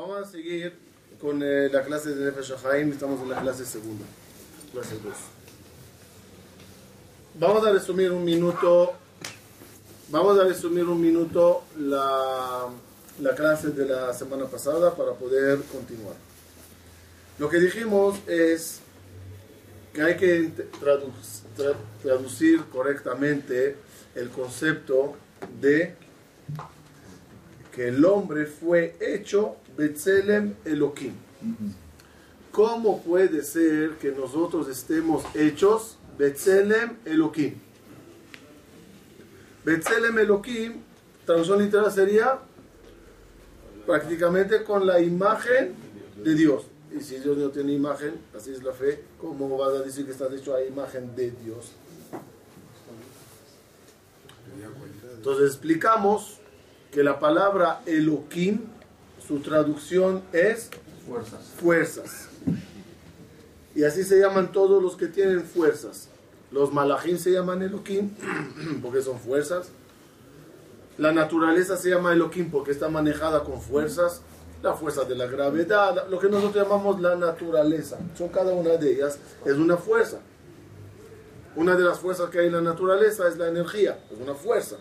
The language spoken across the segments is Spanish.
Vamos a seguir con eh, la clase de Nefesh Haim. Estamos en la clase segunda, clase 2. Vamos a resumir un minuto. Vamos a resumir un minuto la, la clase de la semana pasada para poder continuar. Lo que dijimos es que hay que tradu- tra- traducir correctamente el concepto de que el hombre fue hecho Betzelem Elohim. ¿Cómo puede ser que nosotros estemos hechos Betzelem Elohim? Betzelem Elohim, traducción literal sería prácticamente con la imagen de Dios. Y si Dios no tiene imagen, así es la fe, ¿cómo vas a decir que estás hecho a imagen de Dios? Entonces explicamos que la palabra Elohim, su traducción es Fuerzas. fuerzas. Y así se llaman todos los que tienen fuerzas. Los malachim se llaman Elohim porque son fuerzas. La naturaleza se llama Elohim porque está manejada con fuerzas. La fuerza de la gravedad, lo que nosotros llamamos la naturaleza. Son cada una de ellas, es una fuerza. Una de las fuerzas que hay en la naturaleza es la energía, es una fuerza.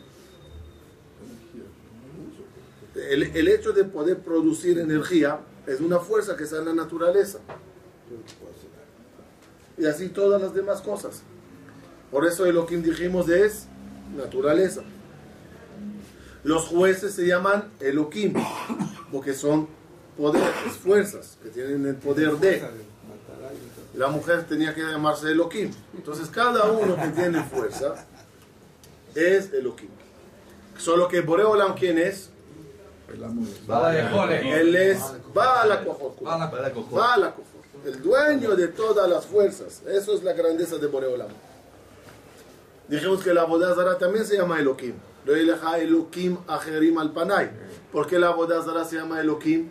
El, hecho de poder producir energía es una fuerza que está en la naturaleza. Y así todas las demás cosas. Por eso Elohim dijimos es naturaleza. Los jueces se llaman Elohim, porque son poderes, fuerzas, que tienen el poder de. La mujer tenía que llamarse Elohim. Entonces cada uno que tiene fuerza es Elohim. Solo que Boreolam, ¿quién es? Bala de Jole. Él es. Bala HaKochot, el dueño de todas las fuerzas. Eso es la grandeza de Boreolam. Dijimos que la Bodazara también se llama Elohim. Lo Elohim Ajerim al Panay. ¿Por qué la Bodazara se llama Elohim?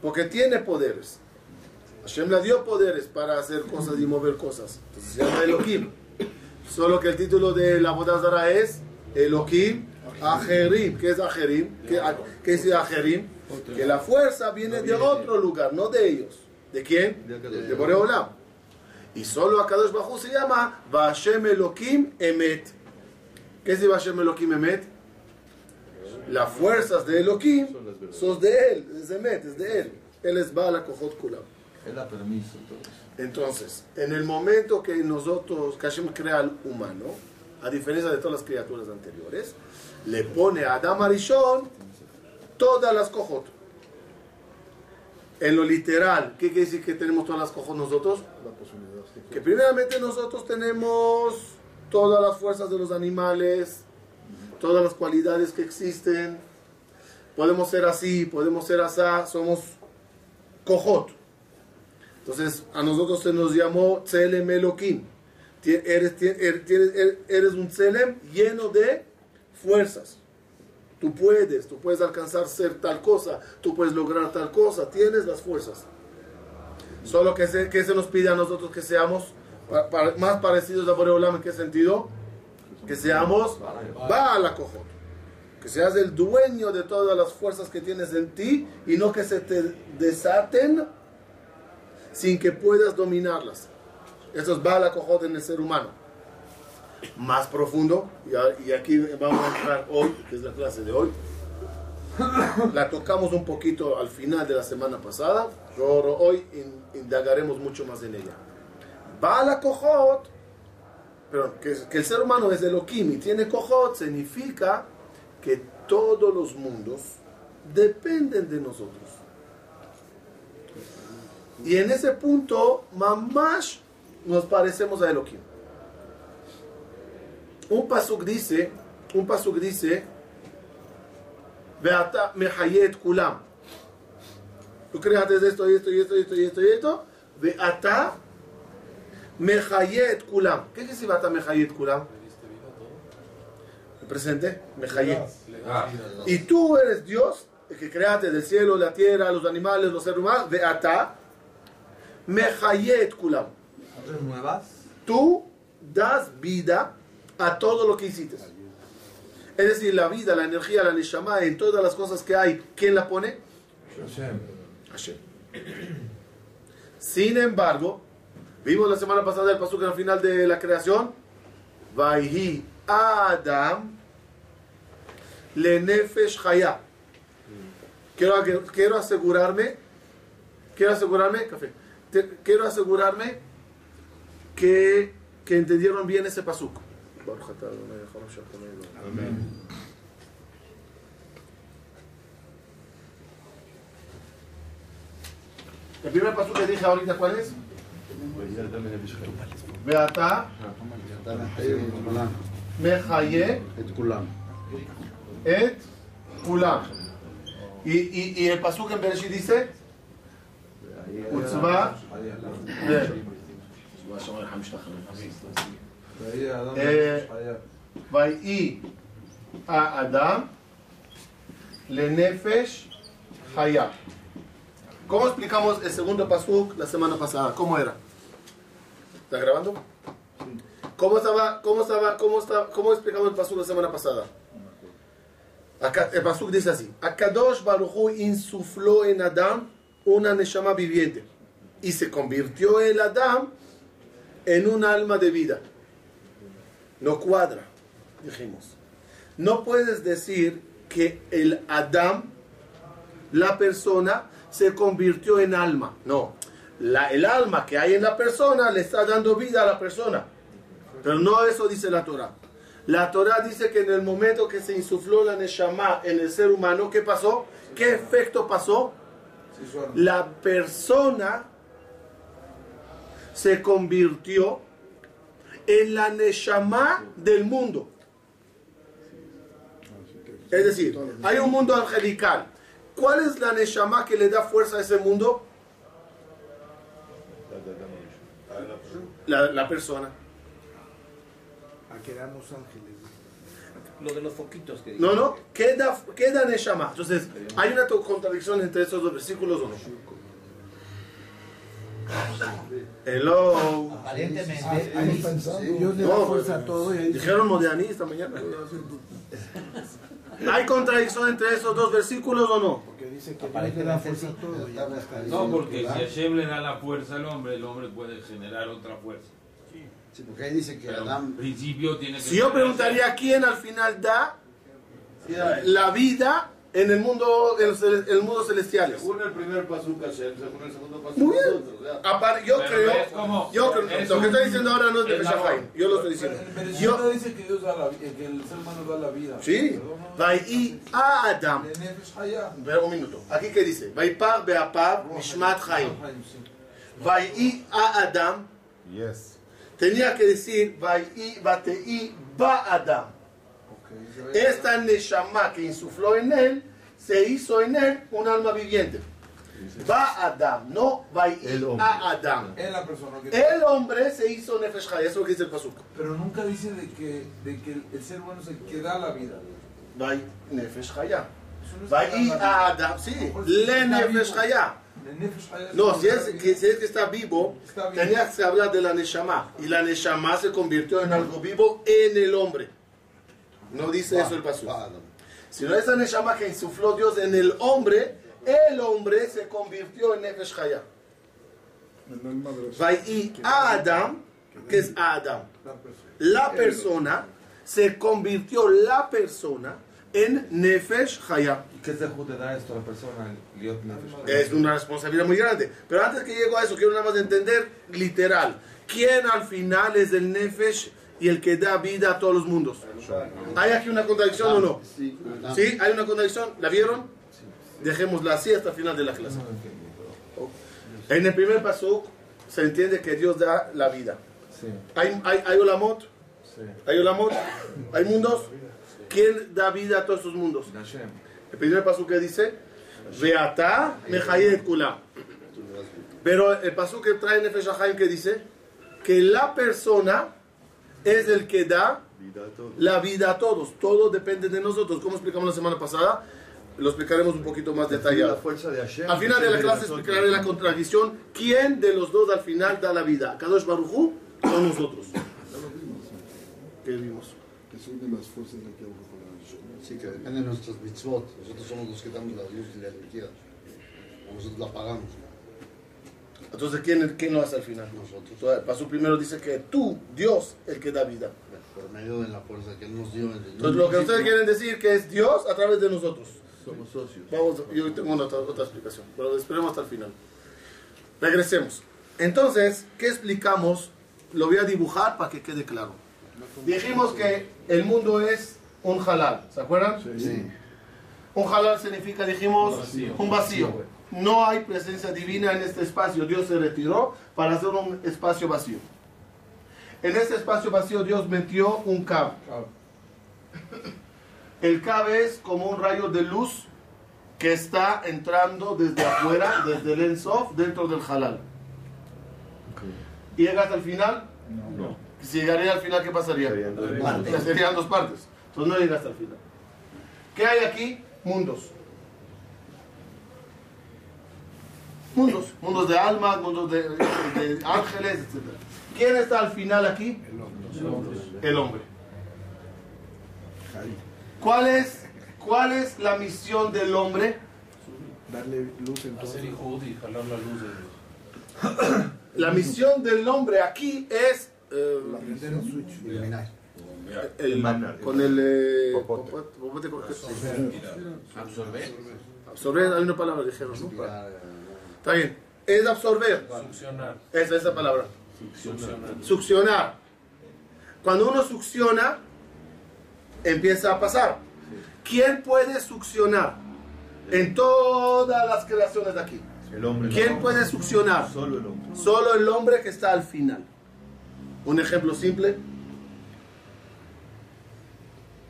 Porque tiene poderes. Hashem le dio poderes para hacer cosas y mover cosas. Entonces se llama Elohim. Solo que el título de la Bodazara es Elohim Ajerim. ¿Qué es Ajerim? ¿Qué, qué es Ajerim? Que la fuerza viene de otro lugar, no de ellos. ¿De quién? De Boreolam. Y solo a Kadosh Bajú se llama Vashem Elohim Emet. ¿Qué es Vashem Elohim Emet? Las fuerzas de Elohim son de él, es de Emet, es de él. Él es Bala Kohot Kulam. Él da permiso. Entonces, en el momento que nosotros, que Hashem crea al humano, a diferencia de todas las criaturas anteriores, le pone a Adam Arishon todas las cojot. En lo literal, ¿qué quiere decir que tenemos todas las cojot nosotros? Que primeramente nosotros tenemos todas las fuerzas de los animales, todas las cualidades que existen. Podemos ser así, podemos ser asá, somos cojot. Entonces, a nosotros se nos llamó Tselem Elohim. Eres, er- er- eres un Tselem lleno de fuerzas. Tú puedes, tú puedes alcanzar ser tal cosa, tú puedes lograr tal cosa, tienes las fuerzas. Solo que se, que se nos pide a nosotros que seamos más parecidos a Boreolam, ¿en qué sentido? Que seamos Baal HaKochot. Que seas el dueño de todas las fuerzas que tienes en ti y no que se te desaten sin que puedas dominarlas. Eso es Baal HaKochot en el ser humano. Más profundo, y, aquí vamos a entrar hoy, que es la clase de hoy. La tocamos un poquito al final de la semana pasada, pero hoy in- indagaremos mucho más en ella. Baal HaKochot, pero que, que el ser humano es Elohim y tiene Kohot, significa que todos los mundos dependen de nosotros. Y en ese punto, mamash, nos parecemos a Elohim. Un pasuk dice, un pasuk dice, Beata mehayet kulam. Tú creaste esto y esto y esto y esto y esto y esto. Beata mehayet kulam. ¿Qué quiere decir Beata mehayet kulam? El presente, mehayet. Y tú eres Dios, el que creaste del cielo, la tierra, los animales, los seres humanos, de ata, mehayet kulam. ¿Otras nuevas? Tú das vida a todo lo que hiciste. Es decir, la vida, la energía, la neshama, en todas las cosas que hay, ¿quién la pone? Hashem. Sin embargo, vimos la semana pasada el paso que al final de la creación, Vaihi Adam le nefesh haya. Quiero, quiero asegurarme, quiero asegurarme, café, quiero asegurarme que, que entendieron bien ese ברוך אתה אדוני יכול משפטני אמן. El primer paso que dije ahorita, ¿cuál es? ואתה מחיה את כולם. את כולם. Y el pasuk en Bereshit dice, Utzva, ויהי האדם לנפש חיה. ¿Cómo explicamos el segundo pasuk la semana pasada? ¿Cómo era? ¿Está grabando? ¿Cómo estaba, cómo estaba, cómo estaba, cómo explicamos el pasuk la semana pasada? Acá, el pasuk dice así: Akadosh Baruchu insufló en Adam una neshama viviente y se convirtió el Adam en un alma de vida. No cuadra, dijimos. No puedes decir que el Adam, la persona, se convirtió en alma. No. La, el alma que hay en la persona le está dando vida a la persona. Pero no eso dice la Torah. La Torah dice que en el momento que se insufló la Neshama en el ser humano, ¿qué pasó? ¿Qué efecto pasó? La persona se convirtió en la Neshama del mundo. Es decir, hay un mundo angelical. ¿Cuál es la Neshama que le da fuerza a ese mundo? La, la persona. Aquí éramos ángeles. Lo de los foquitos que No, no, queda, queda Neshama. Entonces, ¿hay una contradicción entre estos dos versículos o no? Hello. Aparentemente, Ahí Dios le da No, fuerza a todo y ahí Dijeron esta mañana. ¿Hay contradicción entre esos dos versículos o no? porque dice que Dios le da fuerza a todo. No, porque que si. Hashem le da la fuerza al hombre, el hombre puede generar otra fuerza. Sí, porque ahí dice que Adán principio tiene que Si yo preguntaría quién al final da la vida en el mundo, en los en el mundo celestiales. Según el primer paso Hashem, según el segundo paso Muy bien. nosotros. ya. Apar- Yo Pero creo, es como- yo creo, es lo que un- estoy diciendo ahora no es de labor. yo lo estoy diciendo. En Bereshit Yo, dice que Dios da la, vi- que el ser humano da la vida. sí. Vai'i a Adam. Espera un minuto. Aquí que dice, Vaipar be'apav mishmat chaim. sí. Vai'i a Adam. Yes. Tenía que decir, Vai'i batei ba Adam. Esta Neshama que insufló en él, se hizo en él un alma viviente. Va Adam, no hombre. a Adam. Es la persona que... El hombre se hizo Nefesh eso es lo que dice el pasuk. Pero nunca dice de que, de que el ser humano es el que da la vida. Vai Nefesh dar la a. Adam, sí, le Nefesh Hayah No, si es, que, si es que está vivo, Está vivo. tenía que hablar de la Neshama. Y la Neshama se convirtió en algo vivo en el hombre. No dice eso el pasuk. Va Adán. Si no esa Neshama que insufló Dios en el hombre, el hombre se convirtió en Nefesh. Vai a Adam, que es Adam. La persona. Se convirtió la persona en Nefesh Chaya. ¿Y qué zehut te da esto a la persona? Es una responsabilidad muy grande. Pero antes que llego a eso, quiero nada más entender literal. ¿Quién al final es el Nefesh y el que da vida a todos los mundos? ¿Hay aquí una contradicción o no? Sí. ¿Hay una contradicción? ¿La vieron? Dejémosla así hasta el final de la clase. En el primer paso se entiende que Dios da la vida. ¿Hay, hay, hay olamot? ¿Hay olamot? ¿Hay mundos? ¿Quién da vida a todos estos mundos? El primer paso que dice, Veata mechayet kula. Pero el paso que trae Nefesh que dice que la persona es el que da la vida a todos. Todo depende de nosotros. Como explicamos la semana pasada, lo explicaremos un poquito más La detallado. fuerza de Hashem. Al final de la clase nosotros. explicaré la contradicción. ¿Quién de los dos al final da la vida? Kadosh Baruchu o nosotros. ¿Qué vimos? Que son de las fuerzas de que Sí, que depende de nuestros mitzvot. Nosotros somos los que damos la luz y la energía. lo apagamos. Entonces, ¿quién, quién lo hace al final? Nosotros. Entonces, el paso primero dice que tú, Dios, el que da vida. Por medio de la fuerza que Él nos dio. el Entonces, lo que ustedes quieren decir que es Dios a través de nosotros. Somos socios. Vamos, yo tengo una otra, otra explicación, pero esperemos hasta el final. Regresemos. Entonces, ¿qué explicamos? Lo voy a dibujar para que quede claro. Dijimos que el mundo es un halal, ¿se acuerdan? Sí. Un halal significa, dijimos, Vacío. un vacío. No hay presencia divina en este espacio. Dios se retiró para hacer un espacio vacío. En este espacio vacío Dios metió un cab. El cab es como un rayo de luz que está entrando desde afuera, desde el Ensof, dentro del halal. ¿Y llegas al final? No. Si llegaría al final, ¿qué pasaría? Serían dos partes. Entonces no llegas al final. ¿Qué hay aquí? Mundos. Mundos. Mundos de almas, mundos de, de- ángeles, etc. ¿Quién está al final aquí? El hombre. ¿Cuál es, ¿Cuál es la misión del hombre? Darle luz en todo. Hacer y jalar la luz de Dios. La misión del hombre aquí es... eh, Prender un switch. Iluminar. el- Emanar. con el... eh, Popote. popote- popote con- Absorber. Absorber, hay una palabra, dijeron, ¿no? Está bien. Es absorber. Succionar. Esa es la palabra. Succionar. Succionar. Cuando uno succiona, empieza a pasar. ¿Quién puede succionar? En todas las creaciones de aquí. El hombre. ¿Quién puede succionar? Solo el hombre. Solo el hombre que está al final. Un ejemplo simple.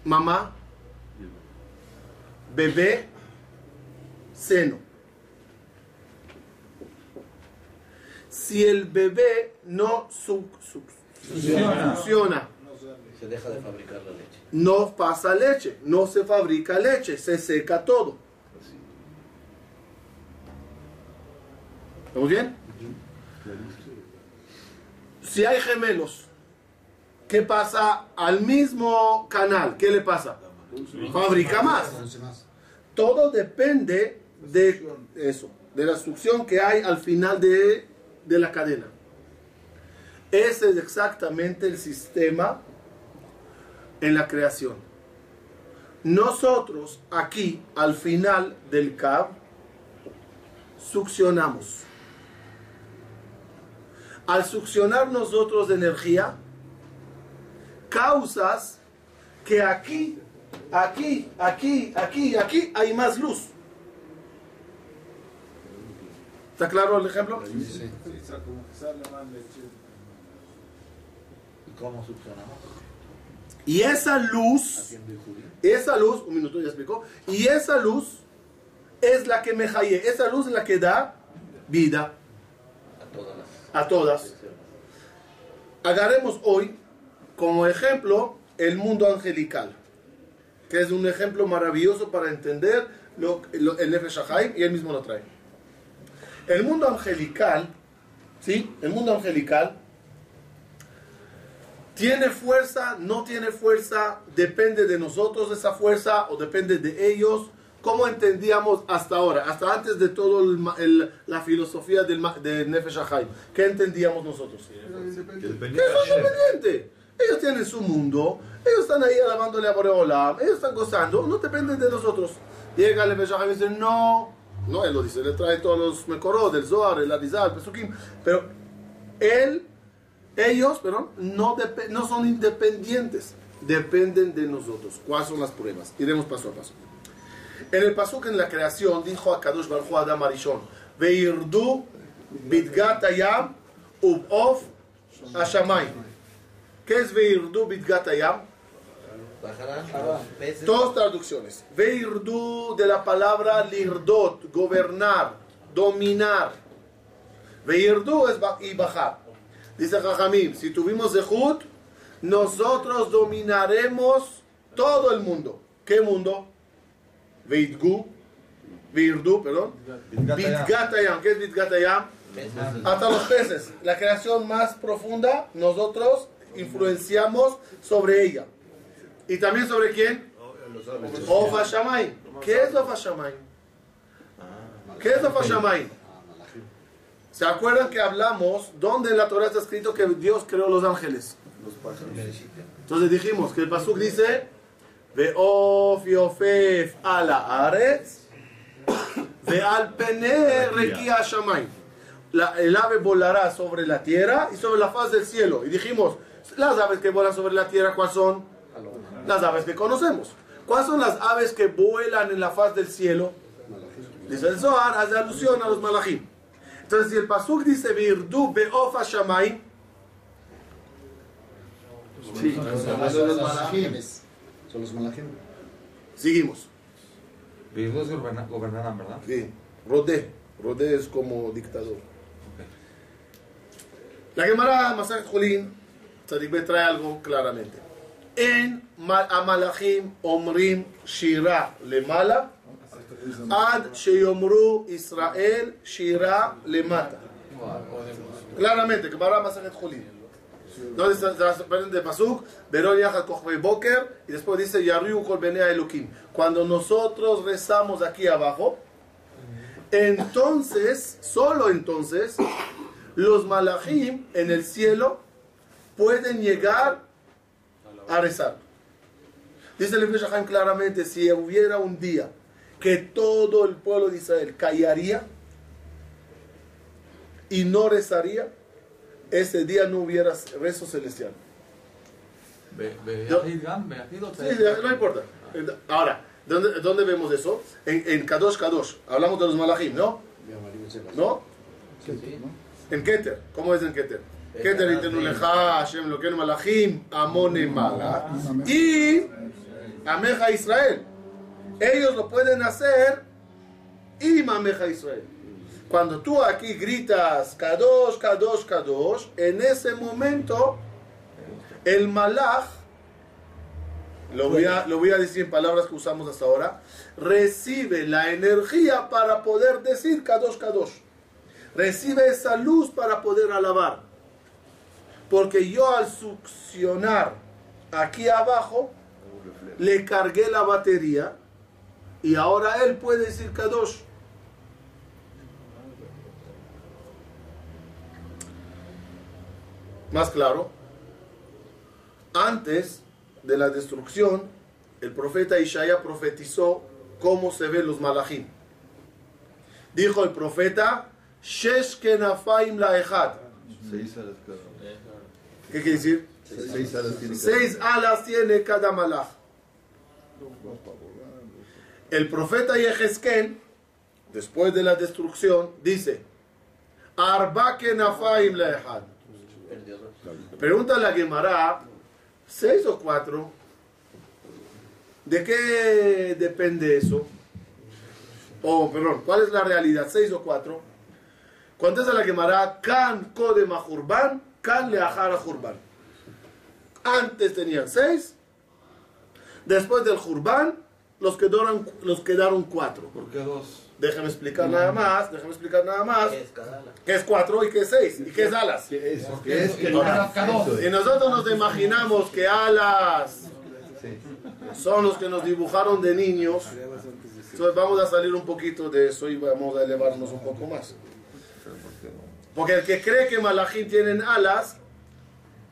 Mamá, bebé, seno. Si el bebé no suc- suc- Succiona. succiona, Se deja de fabricar la leche. no pasa leche, no se fabrica leche, se seca todo. ¿Estamos bien? Si hay gemelos, ¿qué pasa al mismo canal? ¿Qué le pasa? Fabrica más. Todo depende de eso, de la succión que hay al final de, de la cadena. Ese es exactamente el sistema en la creación. Nosotros aquí, al final del cab, succionamos. Al succionar nosotros energía, causas que aquí, aquí, aquí, aquí, aquí hay más luz. ¿Está claro el ejemplo? ¿Y cómo succionamos? Y esa luz, esa luz, un minuto ya explicó, y esa luz es la que me jaye, esa luz es la que da vida A todas a todas. Agarremos hoy como ejemplo el mundo angelical, que es un ejemplo maravilloso para entender lo, lo- el Nefesh y él mismo lo trae. El mundo angelical, ¿sí? El mundo angelical tiene fuerza, no tiene fuerza, depende de nosotros esa fuerza o depende de ellos. ¿Cómo entendíamos hasta ahora? Hasta antes de todo el ma- el- la filosofía del, ma- de Nefesh HaChaim. ¿Qué entendíamos nosotros? Que son independientes. Ellos tienen su mundo, ellos están ahí alabándole a Boreolam, ellos están gozando, no dependen de nosotros. Llega el Nefesh y dice, no, no, él lo dice, le trae todos los Mekorot, el Zohar, el Arizal, el Pesukim, pero él, ellos, perdón, no, no son independientes, dependen de nosotros. ¿Cuáles son las pruebas? Iremos paso a paso. En el pasuk en la creación dijo a Kadosh a Adam Veirdu bidgat hayam ubof hashamayim. ¿Qué es Veirdu bidgat hayam? Bajarán los peces. Dos traducciones. Veirdu de la palabra lirdot, gobernar, dominar. Veirdu es ba- y bajar. Dice Jajamim, si tuvimos Zehut, nosotros dominaremos todo el mundo. ¿Qué mundo? Veidgu, Veirdu, perdón. Bitgatayam, ¿qué es Bitgatayam? Hasta los peces. La creación más profunda, nosotros influenciamos sobre ella. ¿Y también sobre quién? Of Hashamayim. ¿Qué es Of Hashamayim? ¿Qué es Of Hashamayim? ¿Se acuerdan que hablamos dónde en la Torah está escrito que Dios creó los ángeles? Los pájaros. Entonces dijimos que el Pasuk dice, Ve'of yofef ala aretz, ve'al pene rekia El ave volará sobre la tierra y sobre la faz del cielo. Y dijimos, las aves que vuelan sobre la tierra, ¿cuáles son? Las aves que conocemos. ¿Cuáles son las aves que vuelan en la faz del cielo? Dice el Zohar, hace alusión a los malachim. Entonces, si el Pasuk dice, Virdu be'of shamayim, Sí. Son los malajim. Son los malajim. seguimos. Goberna- gobernarán, ¿verdad? Sí, Rodé. Rodé es como dictador. La Gemara Masaj Jolín Tzadik trae algo claramente. En Ma- Amalachim Omrim Shira Lemala Ad Sheyomru Israel Shira Lemata. Claramente, Gemara Masaj Jolín. Entonces se- se aprende de Pasuk, Verón Kochbei Boker, y después dice Yarriu Kol Benea Elohim. Cuando nosotros rezamos aquí abajo, entonces, solo entonces, los malachim en el cielo pueden llegar a rezar. Dice el Ibn claramente, si hubiera un día que todo el pueblo de Israel callaría y no rezaría, ese día no hubiera rezo celestial. Ve- ve- Yo- Yahid Gam, ve- Yahid o Sí, no importa. Ahora, ¿dónde, dónde vemos eso? En, en Kadosh Kadosh. Hablamos de los malachim, ¿no? ¿No? En Keter. ¿Cómo es en Keter? Itenu lecha, Hashem loquenu malachim, amone mala. Y Ameja Israel. Ellos lo pueden hacer y Mameja Israel. Cuando tú aquí gritas Kadosh, Kadosh, Kadosh, en ese momento el malach lo voy, a, lo voy a decir en palabras que usamos hasta ahora, recibe la energía para poder decir Kadosh Kadosh. Recibe esa luz para poder alabar. Porque yo al succionar aquí abajo, le cargué la batería y ahora él puede decir Kadosh. Más claro, antes de la destrucción, el profeta Ishaya profetizó cómo se ven los malachim. Dijo el profeta, Shesh la echad. ¿Qué quiere decir? Seis alas tiene cada. Seis alas tiene cada malach. El profeta Yehezkel, después de la destrucción, dice, Arba kenafaim la echad. Perdió dos. Pregunta a la Gemara, ¿seis o cuatro? ¿De qué depende eso? Oh, perdón, ¿cuál es la realidad? ¿Seis o cuatro? Contesta la Gemara, Kan Leahara Jurban. Antes tenían seis, después del Jurban, los quedaron, los quedaron cuatro. ¿Por qué dos? Déjame explicar nada más, déjame explicar nada más. ¿Qué es? ¿Qué es cuatro y qué es seis? ¿Y qué es alas? ¿Qué es? ¿Qué es? es- ¿Qué es? Y es. nosotros nos imaginamos que alas son los que nos dibujaron de niños. Entonces vamos a salir un poquito de eso y vamos a elevarnos un poco más. Porque el que cree que Malachim tienen alas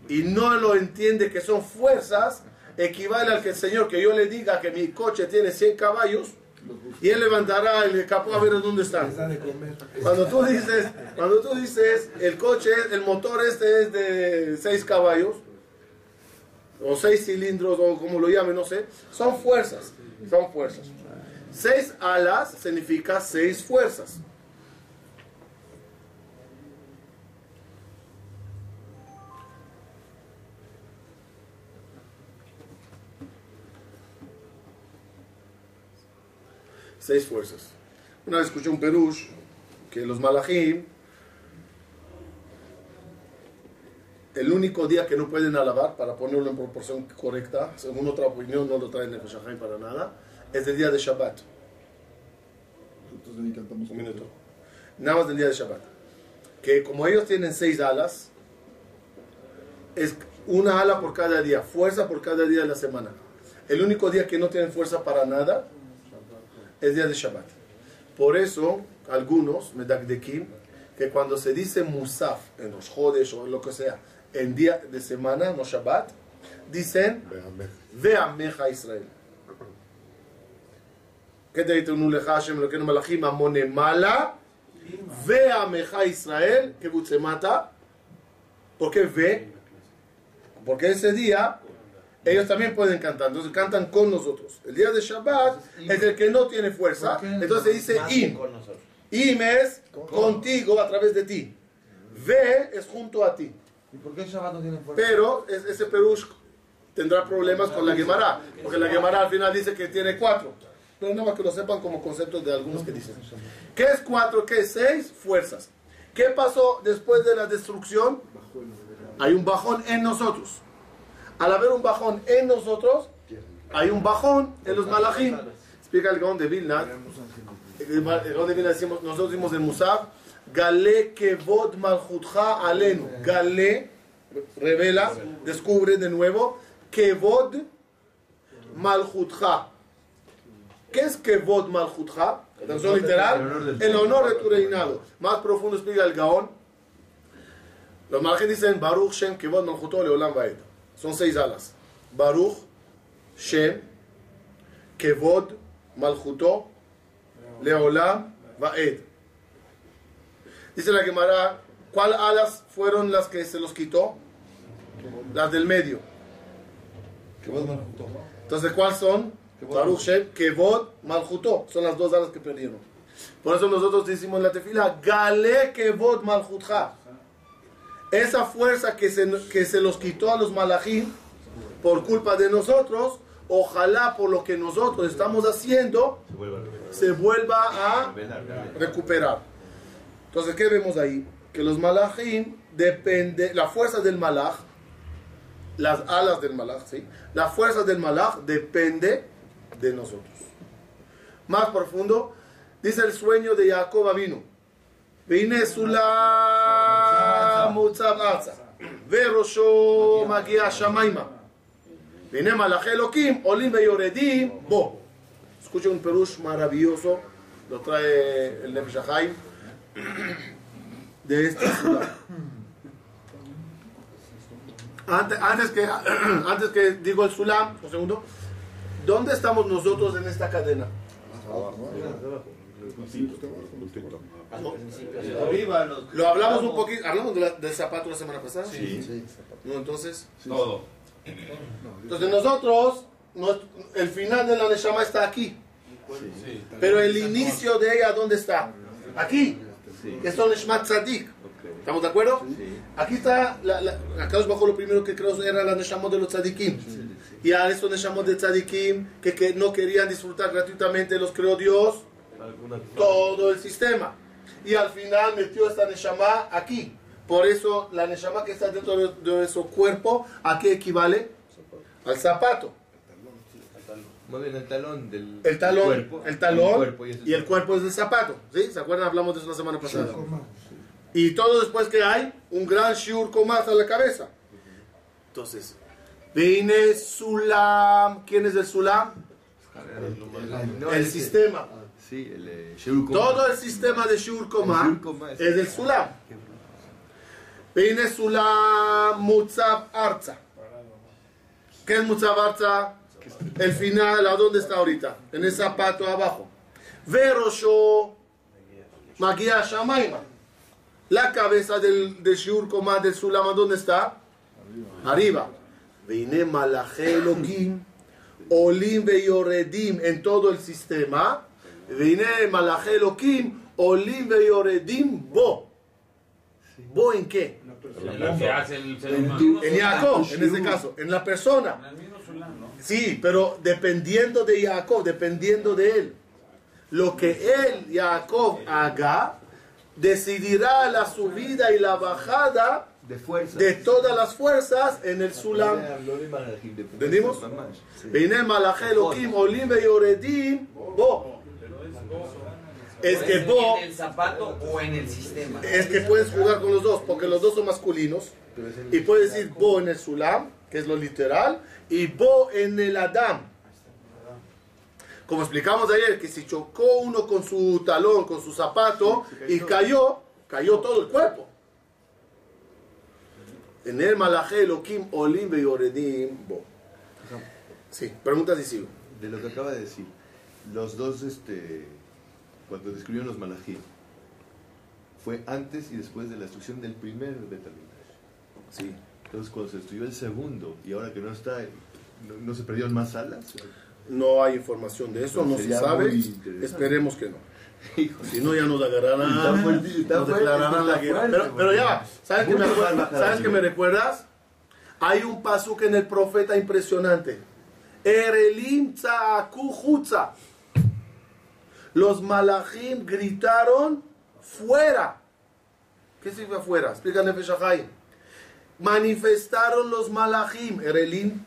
y no lo entiende que son fuerzas, equivale al que el Señor, que yo le diga que mi coche tiene 100 caballos y él levantará el capó a ver dónde están. Cuando tú dices, cuando tú dices el coche, el motor este es de 6 caballos, o 6 cilindros, o como lo llamen, no sé, son fuerzas, son fuerzas. 6 alas significa 6 fuerzas. Seis fuerzas. Una vez escuché un perush que los malachim, el único día que no pueden alabar, para ponerlo en proporción correcta, según otra opinión, no lo traen de Shahai para nada, es el día de Shabbat. Cantamos. Un minuto. Nada más del día de Shabbat. Que como ellos tienen seis alas, es una ala por cada día, fuerza por cada día de la semana. El único día que no tienen fuerza para nada es día de Shabbat. Por eso, algunos, Medagdekim, que cuando se dice Musaf en los Jodes o lo que sea, en día de semana, no Shabbat, dicen Ve Ameja Israel. ¿Qué te dice un Hashem lo que no malachim amone mala? Ve Ameja Israel, que mata. ¿Por qué ve? Porque ese día ellos también pueden cantar, entonces cantan con nosotros. El día de Shabbat es el que no tiene fuerza, entonces dice Im. con nosotros. Im es contigo a través de ti. Ve es junto a ti. ¿Y por qué el Shabbat no tiene fuerza? Pero es- ese Perush tendrá problemas con la Gemara, porque la Gemara al final dice que tiene cuatro. Pero nada más que lo sepan como conceptos de algunos que dicen. ¿Qué es cuatro? ¿Qué es seis? Fuerzas. ¿Qué pasó después de la destrucción? Hay un bajón en nosotros. Al haber un bajón en nosotros, hay un bajón en los malachim. Explica el Gaón de Vilna. El Gaón de Vilna decimos, nosotros decimos en Musaf, Gale kevod malchutja alenu. Gale, revela, descubre de nuevo, kevod malchutja. ¿Qué es kevod malchutja? Traducción literal, el honor de tu reinado. Más profundo explica el Gaón. Los malachim dicen, Baruch Shem kevod malchuto leolam vaed. Son seis alas. Baruch Shem kevod malchuto leolam vaed. Dice la Gemara, ¿cuál alas fueron las que se los quitó? Las del medio. Entonces, ¿cuáles son? Baruch Shem, Kevod, Malchuto. Son las dos alas que perdieron. Por eso nosotros decimos en la tefila, Gale Kevod Malchutja. Esa fuerza que se, que se los quitó a los malachim por culpa de nosotros, ojalá por lo que nosotros estamos haciendo, se vuelva a recuperar. Entonces, ¿qué vemos ahí? Que los malachim depende, la fuerza del malach, las alas del malach, ¿sí? La fuerza del malach depende de nosotros. Más profundo, dice el sueño de Jacob vino. Vine olim veyoredim bo. Escucha un perush maravilloso, lo trae el Nefesh de este sulam. Antes, antes, que, antes que digo el sulam, un segundo, ¿dónde estamos nosotros en esta cadena? Lo hablamos un poquito, hablamos de la- del zapato la semana pasada. No, entonces, Todo. entonces nosotros, el final de la Neshama está aquí, Sí. pero el inicio de ella, ¿dónde está? Aquí, que son Neshmat Tzadik. ¿Estamos de acuerdo? Aquí está, la, la, acá os bajo lo primero que creo era la Neshamot de los Tzadikim. Y a estos Neshamot de Tzadikim que, que no querían disfrutar gratuitamente, los creó Dios, todo el sistema. Y al final metió esta Neshama aquí. Por eso la Neshama que está dentro de, de su cuerpo, ¿a qué equivale? Al zapato. Muy bien, el talón del El talón, cuerpo. el talón cuerpo y ese y el cuerpo es el zapato. ¿Sí? ¿Se acuerdan? Hablamos de eso la semana pasada. Y todo después que hay un gran shiur con más a la cabeza. Entonces, vine Sulam. ¿Quién es el Sulam? El ese- sistema. Sí, el eh, Koma. Todo el sistema de Shiur Koma es el Sulam. Vine Sulam Mutzab Arza. ¿Qué es Mutzab Arza? El final, ¿a dónde está ahorita? En el zapato abajo. Verosho Magia Shamaima. La cabeza del, del Shiur Koma del Sulam, ¿a dónde está? Arriba. Vine Malache Elohim. Olim veyoredim en todo el sistema. Vine Malache Elohim. Olim veyoredim bo. ¿Bo en qué? En Jacob, en este caso, en la persona. En el mismo Sulam, ¿no? Sí, pero dependiendo de Jacob, dependiendo de él. Lo que él, Jacob, haga, decidirá la subida y la bajada De fuerza. de todas las fuerzas en el Sulam. ¿Entendimos? Vine Malache Elohim, Olim veyoredim bo. Es que bo, ¿En el zapato o en el sistema? es que puedes jugar con los dos, porque los dos son masculinos. Y puedes decir bo en el Sulam, que es lo literal, y bo en el Adam. Como explicamos ayer, que si chocó uno con su talón, con su zapato, y cayó, cayó todo el cuerpo. En el Malaje Elohim Olim Beyoredim Bo. Sí, preguntas y sigo. De lo que acaba de decir, los dos, este, cuando describieron los malajim, fue antes y después de la destrucción del primer Betamigdash. Sí. Entonces, cuando se destruyó el segundo y ahora que no está, ¿no, no se perdieron más alas? No hay información de eso, no se sabe. Esperemos que no. Hijo, Si no, ya nos agarrarán. Fuerte, nos declararán la guerra. fuerte, Pero, pero ya. ¿Sabes, qué me, bajar ¿sabes qué me recuerdas? Hay un pasuk en el profeta impresionante. Erelim chutza. Los malachim gritaron fuera. ¿Qué significa fuera? Explica Nefesh Hayim. Manifestaron los malachim. Erelim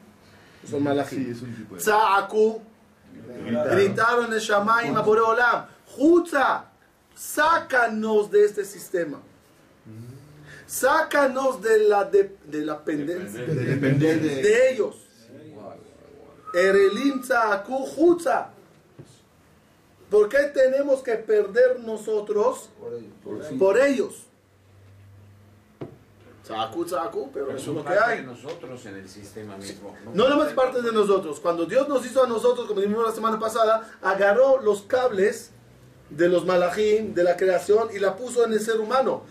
son malachim. Sí, es un tipo de... Tza'aku gritaron en Shamaim a Boreolam, Jutza, sácanos de este sistema. Sácanos de la, de, de la pendencia de ellos. Erelim Tza'aku Jutza. ¿Por qué tenemos que perder nosotros por ellos? Tza'aku, Tza'aku, pero eso es lo que parte hay. de nosotros en el sistema mismo. No nada más parte de nosotros. Cuando Dios nos hizo a nosotros, como dijimos la semana pasada, agarró los cables de los malajim, de la creación, y la puso en el ser humano.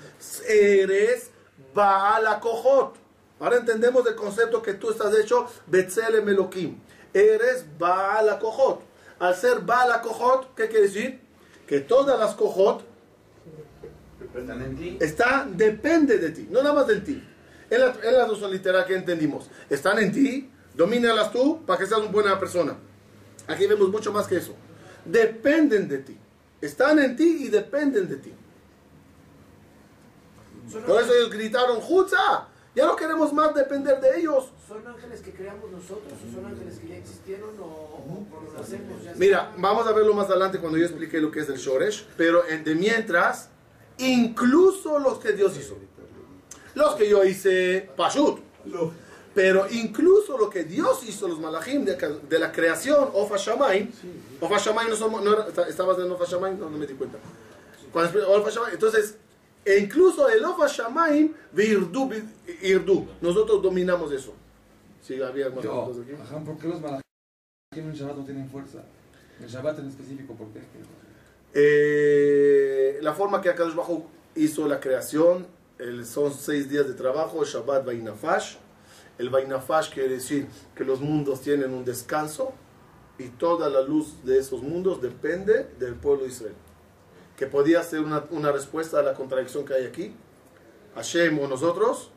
Eres Baal Akojot. Ahora entendemos el concepto que tú estás hecho, Betzelem Elohim. Eres Baal Akojot. Al ser Baal Akojot, ¿qué quiere decir? Que todas las Kojot Están depende de ti, no nada más de ti. Es la, es la literal que entendimos. Están en ti, domínalas tú para que seas una buena persona. Aquí vemos mucho más que eso. Dependen de ti. Están en ti y dependen de ti. Por eso ellos gritaron, ¡Jutza! Ya no queremos más depender de ellos. ¿Son ángeles que creamos nosotros o son ángeles que ya existieron o, o cuando nacemos ya Mira, vamos a verlo más adelante cuando yo explique lo que es el Shoresh. Pero de mientras, incluso los que Dios hizo. Los que yo hice, Pashut. Pero incluso lo que Dios hizo, los malachim de, de la creación, Ofa Shamayim. Ofa Shamayim no somos, no era- estabas en Ofa Shamayim, no, no me di cuenta. Cuando explico Ofa Shamayim, entonces, e incluso el Ofa Shamayim, Virdu, Irdu. Nosotros dominamos eso. Sí, había más Yo, aquí. ajá, ¿por qué los malajim en Shabbat no tienen fuerza? En Shabbat en específico, ¿por qué? Eh, la forma que Akadosh Bajo hizo la creación, el- son seis días de trabajo, Shabbat Vainafash. El Vainafash quiere decir que los mundos tienen un descanso y toda la luz de esos mundos depende del pueblo de Israel. Que podía ser una, una respuesta a la contradicción que hay aquí. Hashem o nosotros,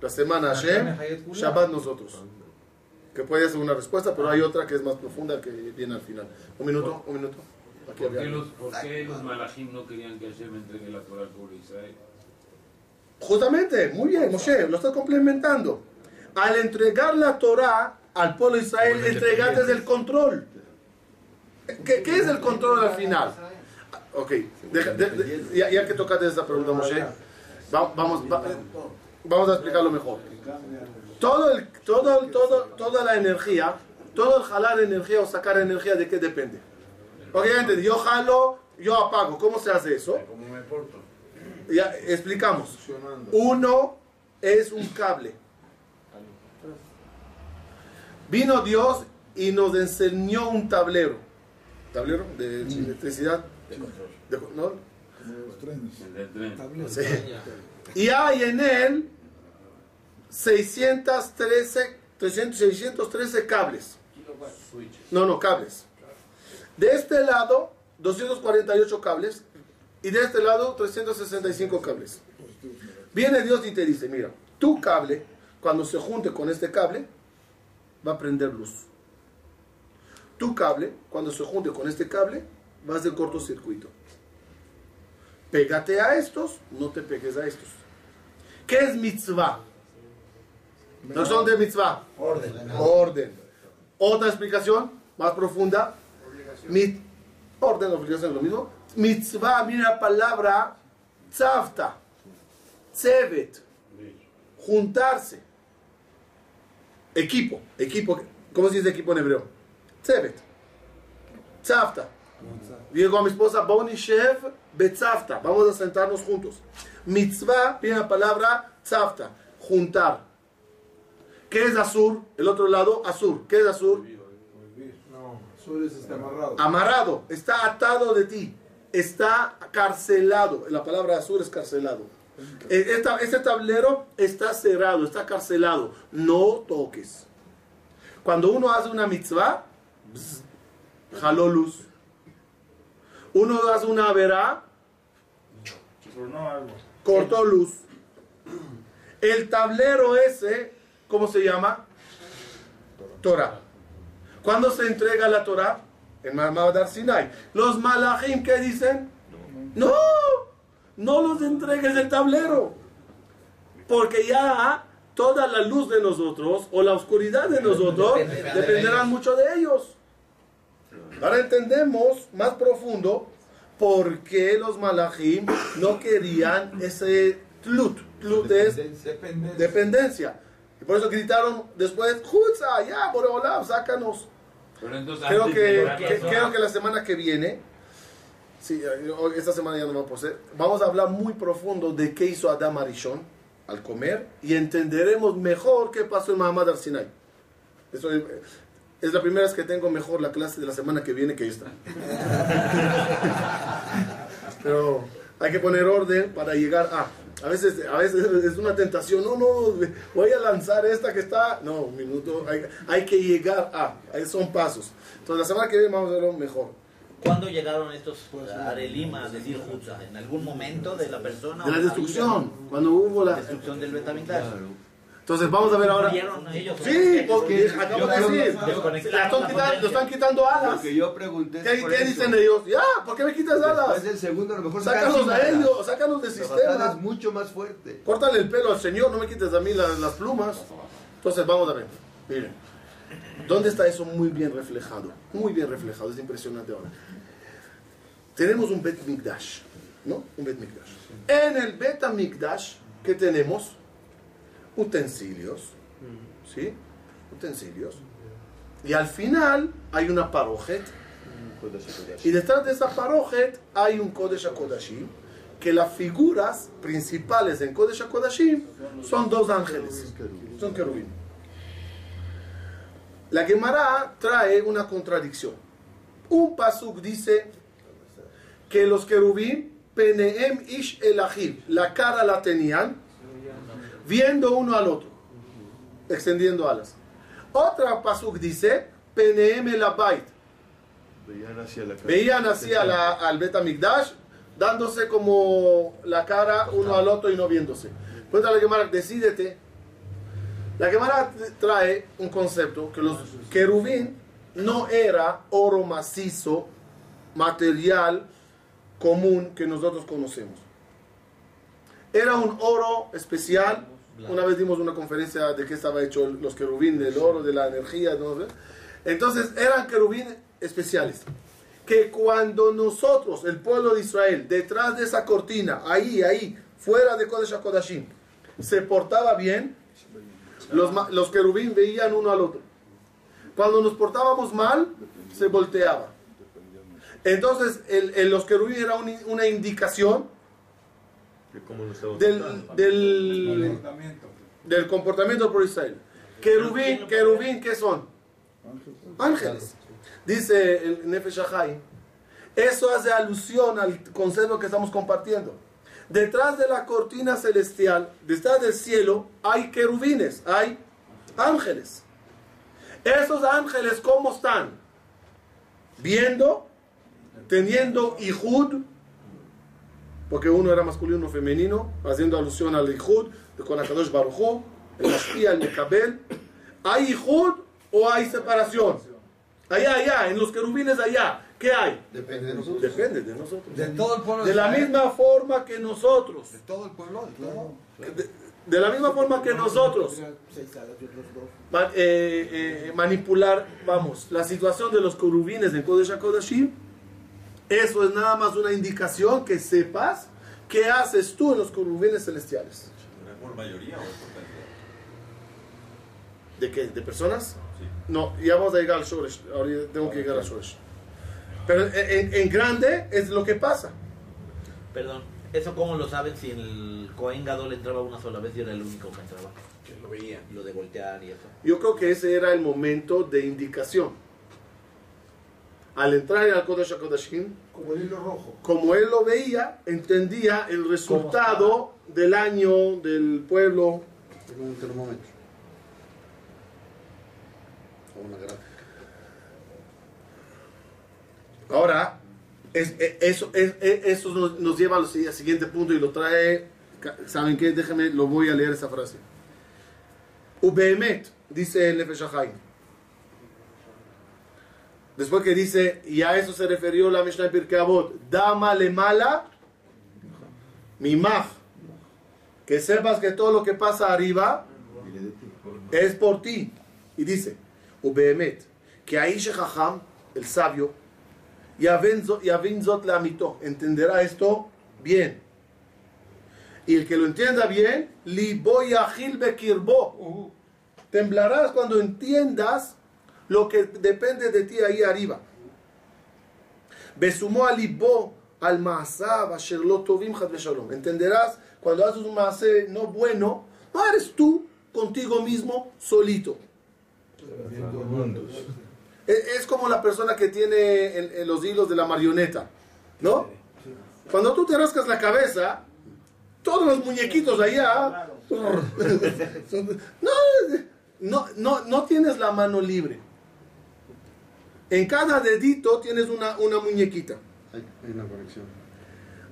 la semana Hashem, Shabbat nosotros. Que puede ser una respuesta, pero hay otra que es más profunda que viene al final. Un minuto, un minuto. Aquí ¿Por qué los, por qué los malajim no querían que Hashem entregue la Torah al pueblo de Israel? Justamente, muy bien, Moshe, lo estás complementando. Al entregar la Torah al pueblo de Israel, entregaste el control. ¿Qué, qué es el control al final? Ok, deja- de- de- ya, ya que tocaste esa pregunta, Moshe, va- vamos, va- vamos a explicarlo mejor. Todo el, todo, todo, toda la energía, todo el jalar energía o sacar energía, ¿de qué depende? Entendí, yo jalo, yo apago. ¿Cómo se hace eso? ¿Cómo me porto? Ya explicamos. Uno es un cable. Vino Dios y nos enseñó un tablero. ¿Tablero de electricidad? De- ¿no? Los trenes. El del tren. Sí. Y hay en él 613, 300, 613 cables. No, no, cables. De este lado, 248 cables. Y de este lado, 365 cables. Viene Dios y te dice, mira, tu cable, cuando se junte con este cable, va a prender luz. Tu cable, cuando se junte con este cable, va a hacer cortocircuito. Pégate a estos, no te pegues a estos. ¿Qué es mitzvah? No son de mitzvah. Orden. Orden. Otra explicación más profunda. Mit, orden, obligación, lo mismo. Mitzvah, mira la palabra tzavta. Tzevet. Juntarse. Equipo. Equipo. ¿Cómo se dice equipo en hebreo? Tzevet. Tzavta. Digo a mi esposa, Boni Shev Betzafta. Vamos a sentarnos juntos. Mitzvah viene la palabra tzafta, juntar. ¿Qué es Azur? El otro lado, Azur. ¿Qué es Azur? No, es este amarrado. Amarrado, está atado de ti, está carcelado. La palabra Azur es carcelado. Eh, esta- este tablero está cerrado, está carcelado. No toques. Cuando uno hace una mitzvah, bzz, jaló luz. Uno hace una verá, cortó luz. El tablero ese, ¿cómo se llama? Torah. ¿Cuándo se entrega la Torah? En Mahamad Sinai. Los malachim, ¿qué dicen? No, no los entregues el tablero. Porque ya toda la luz de nosotros o la oscuridad de nosotros Dependerá de dependerán mucho de ellos. Ahora entendemos más profundo por qué los malachim no querían ese tlut. Tlut es Depende. dependencia. Y por eso gritaron después, Jutza, ya, Boreolam, sácanos. Pero entonces, Creo que, que- creo que la semana que viene, sí, eh, esta semana ya no va a poder, vamos a hablar muy profundo de qué hizo Adam Arishon al comer y entenderemos mejor qué pasó en Mahamad Sinai. Eso es, la primera vez que tengo mejor la clase de la semana que viene que esta. Pero hay que poner orden para llegar a. A veces, a veces es una tentación. No, no, voy a lanzar esta que está. No, un minuto. Hay, hay que llegar a. Ahí son pasos. Entonces, la semana que viene vamos a verlo mejor. ¿Cuándo llegaron estos Arelim a decir? ¿En algún momento de la persona? De la destrucción. Cuando hubo La destrucción del Betamigdash. Entonces, vamos a ver ahora. ¿Vieron ellos? Sí, porque acabo de decir. Lo están quitando alas. Lo que yo pregunté. ¿Qué, dicen ellos? Ya, ¿por qué me quitas Después alas? del segundo, a lo mejor Sácanos a ellos, sácanos del sistema. es mucho más fuerte. Córtale el pelo al Señor, no me quites a mí las, las plumas. Entonces vamos a ver. Miren, ¿dónde está eso muy bien reflejado? Muy bien reflejado, es impresionante ahora. Tenemos un Bet Mikdash, ¿no? Un Bet Mikdash. En el Bet Mikdash, ¿qué tenemos? Utensilios, ¿sí? Utensilios. Y al final hay una parojet. Y detrás de esa parojet hay un Kodesh HaKodashim, que las figuras principales en Kodesh HaKodashim son dos ángeles, son querubín. La Gemara trae una contradicción. Un pasuk dice que los querubín, peneem ish elahim, la cara la tenían, viendo uno al otro, extendiendo alas. Otra pasuk dice, peneem el abait, Veían hacia la veían así a la- al Betamigdash, dándose como la cara uno al otro y no viéndose. Cuenta la Gemara, decídete. La Gemara trae un concepto que los querubín no era oro macizo, material común que nosotros conocemos. Era un oro especial. Una vez dimos una conferencia de qué estaba hecho los querubín, del oro, de la energía. ¿no? Entonces eran querubín especiales. Que cuando nosotros, el pueblo de Israel, detrás de esa cortina, ahí, ahí, fuera de Kodesh HaKodashim, se portaba bien, los, los querubín veían uno al otro. Cuando nos portábamos mal, se volteaba. Entonces, el, el- los querubín era un- una indicación Que cómo lo estaban del, del, Comportamiento. del comportamiento de Israel. Querubín, querubín, ¿qué son? Ángeles. Dice el Nefesh eso hace alusión al concepto que estamos compartiendo. Detrás de la cortina celestial, detrás del cielo, hay querubines, hay ángeles. Esos ángeles, ¿cómo están? Viendo, teniendo Ihud, porque uno era masculino y uno femenino, haciendo alusión al Ihud, de con Akadosh Baruj Hu, el Mashpia, el Mekabel. ¿Hay Ihud o hay separación? Allá, allá, en los querubines allá, ¿qué hay? Depende de nosotros. Depende de nosotros. De todo el pueblo De la misma forma que nosotros. De todo el pueblo, claro. De, de la misma forma que nosotros. eh, eh, manipular, vamos, la situación de los querubines en Kodesh HaKodashim, eso es nada más una indicación que sepas qué haces tú en los querubines celestiales. ¿Por mayoría o por cantidad? ¿De qué? ¿De personas? Sí. No, ya vamos a llegar al Shoresh. Ahora tengo que llegar al Shoresh. Pero en, en grande es lo que pasa. Perdón, ¿eso cómo lo saben si el Cohen Gadol entraba una sola vez y era el único que entraba? Que lo veía. Lo de voltear y eso. Yo creo que ese era el momento de indicación. Al entrar al Kodesh HaKodashim, Como el hilo rojo. como él lo veía, entendía el resultado del año del pueblo. Un termómetro. O una gráfica. Ahora, es- e- eso, es- e- eso nos, nos lleva al si- al siguiente punto y lo trae. ¿Saben qué? Déjenme, lo voy a leer esa frase. Ubehemet, dice el Nefesh. Después que dice, y a eso se refirió la Mishnah Pirkei Avot, Dama le mala, mimach. Que sepas que todo lo que pasa arriba es por ti. Y dice, Ubehemet, que ahí Shechacham, el sabio, Yavin zot leamito, entenderá esto bien. Y el que lo entienda bien, libo yachil bekirbo. Temblarás cuando entiendas lo que depende de ti ahí arriba. Besumó al libo al tovim chad veshalom. Entenderás cuando haces un maase no bueno, no eres tú contigo mismo solito. Es, como la persona que tiene en, en los hilos de la marioneta, ¿no? Cuando tú te rascas la cabeza, todos los muñequitos allá, no, no, no, no tienes la mano libre. En cada dedito tienes una, una muñequita. Hay, una conexión.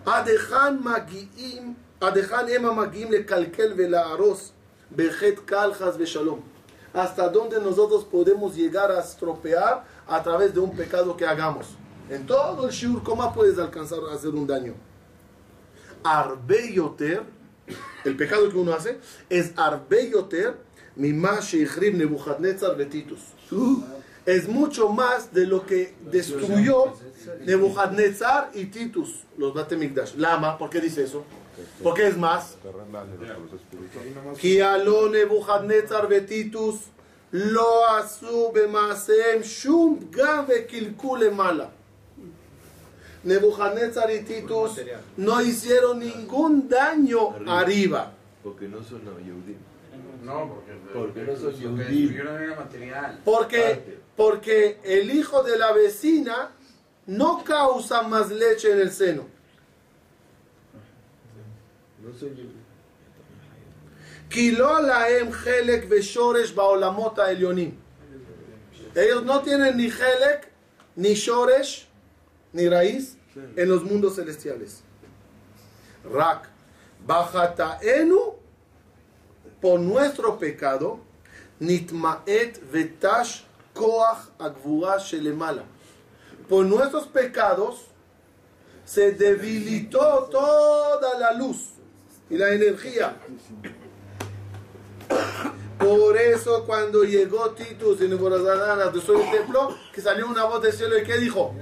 Adejan magiim, adejan ema magiim le kalkel velaaros, bejet kaljas veshalom. Hasta donde nosotros podemos llegar a estropear a través de un pecado que hagamos. En todo el shur, ¿cómo puedes alcanzar a hacer un daño? Arbe yoter, el pecado que uno hace, es arbe yoter, mima sheichrib Nebuchadnezzar betitus es mucho más de lo que destruyó Nebuchadnezzar y Titus, los Batemigdash. Lama, ¿por qué dice eso? Porque es más. Kialo Nebuchadnezzar Titus lo asu bemaseem shum gam ve mala. Nebuchadnezzar y Titus pues no hicieron ningún daño arriba. Porque no son no, porque, porque no soy porque. No era material. Porque, porque el hijo de la vecina no causa más leche en el seno. No soy judío. Em Ellos no tienen ni Helek, ni Shoresh, ni raíz en los mundos celestiales. Rak. Bajataenu por nuestro pecado, nitmaet vetash koach agvura shelemala. Por nuestros pecados se debilitó toda la luz y la energía. Por eso cuando llegó Titus a destruir el templo, que salió una voz del cielo y que dijo,